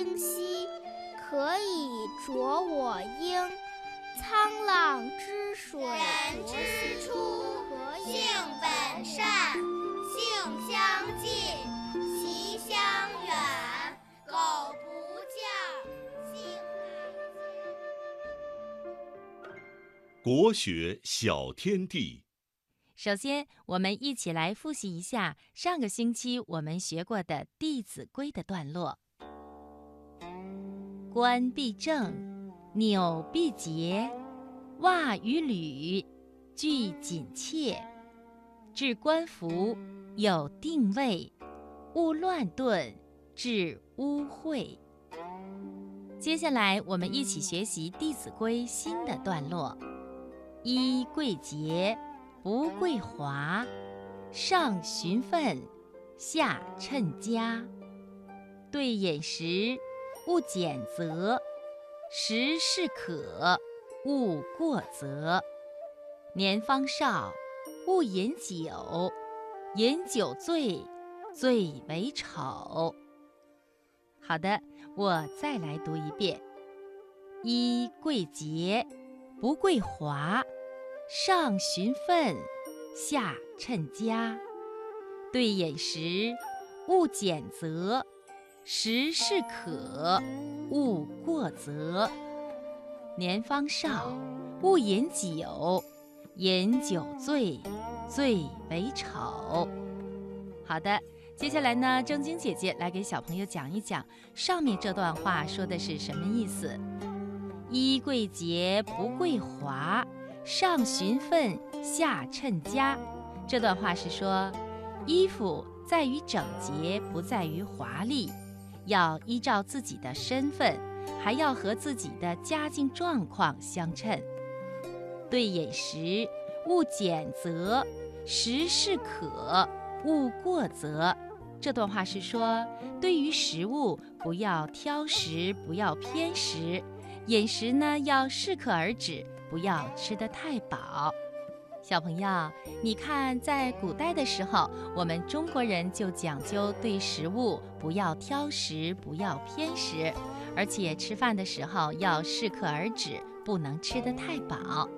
清溪，可以濯我缨。沧浪之水人之初，性本善，性相近，习相远。苟不教，性乃迁。国学小天地。首先，我们一起来复习一下上个星期我们学过的《弟子规》的段落。冠必正，纽必结，袜与履俱紧切。置冠服有定位，勿乱顿致污秽。接下来，我们一起学习《弟子规》新的段落。衣贵洁，不贵华，上循分，下称家。对饮食，勿拣择，时适可，勿过则。年方少，勿饮酒，饮酒醉，最为丑。好的，我再来读一遍：衣贵洁。不贵华，上循分，下称家。对饮食，勿拣择，时适可，勿过则。年方少，勿饮酒，饮酒醉，最为丑。好的，接下来呢，正晶姐姐来给小朋友讲一讲上面这段话说的是什么意思。衣贵洁不贵华，上循分下称家。这段话是说，衣服在于整洁，不在于华丽，要依照自己的身份，还要和自己的家境状况相称。对饮食，勿拣择，食适可，勿过则。这段话是说，对于食物不要挑食，不要偏食。饮食呢要适可而止，不要吃得太饱。小朋友，你看，在古代的时候，我们中国人就讲究对食物不要挑食，不要偏食，而且吃饭的时候要适可而止，不能吃得太饱。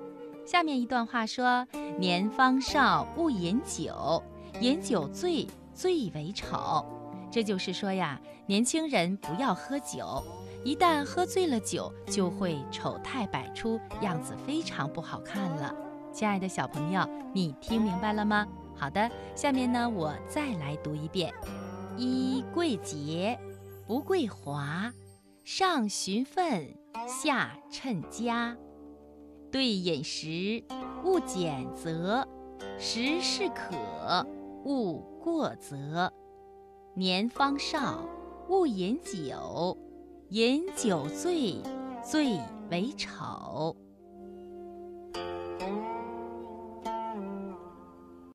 下面一段话说：“年方少，勿饮酒，饮酒醉，最为丑。”这就是说呀，年轻人不要喝酒。一旦喝醉了酒，就会丑态百出，样子非常不好看了。亲爱的小朋友，你听明白了吗？好的，下面呢，我再来读一遍：衣贵洁，不贵华，上循分，下称家。对饮食，勿拣择，食适可，勿过则。年方少，勿饮酒。饮酒醉，最为丑。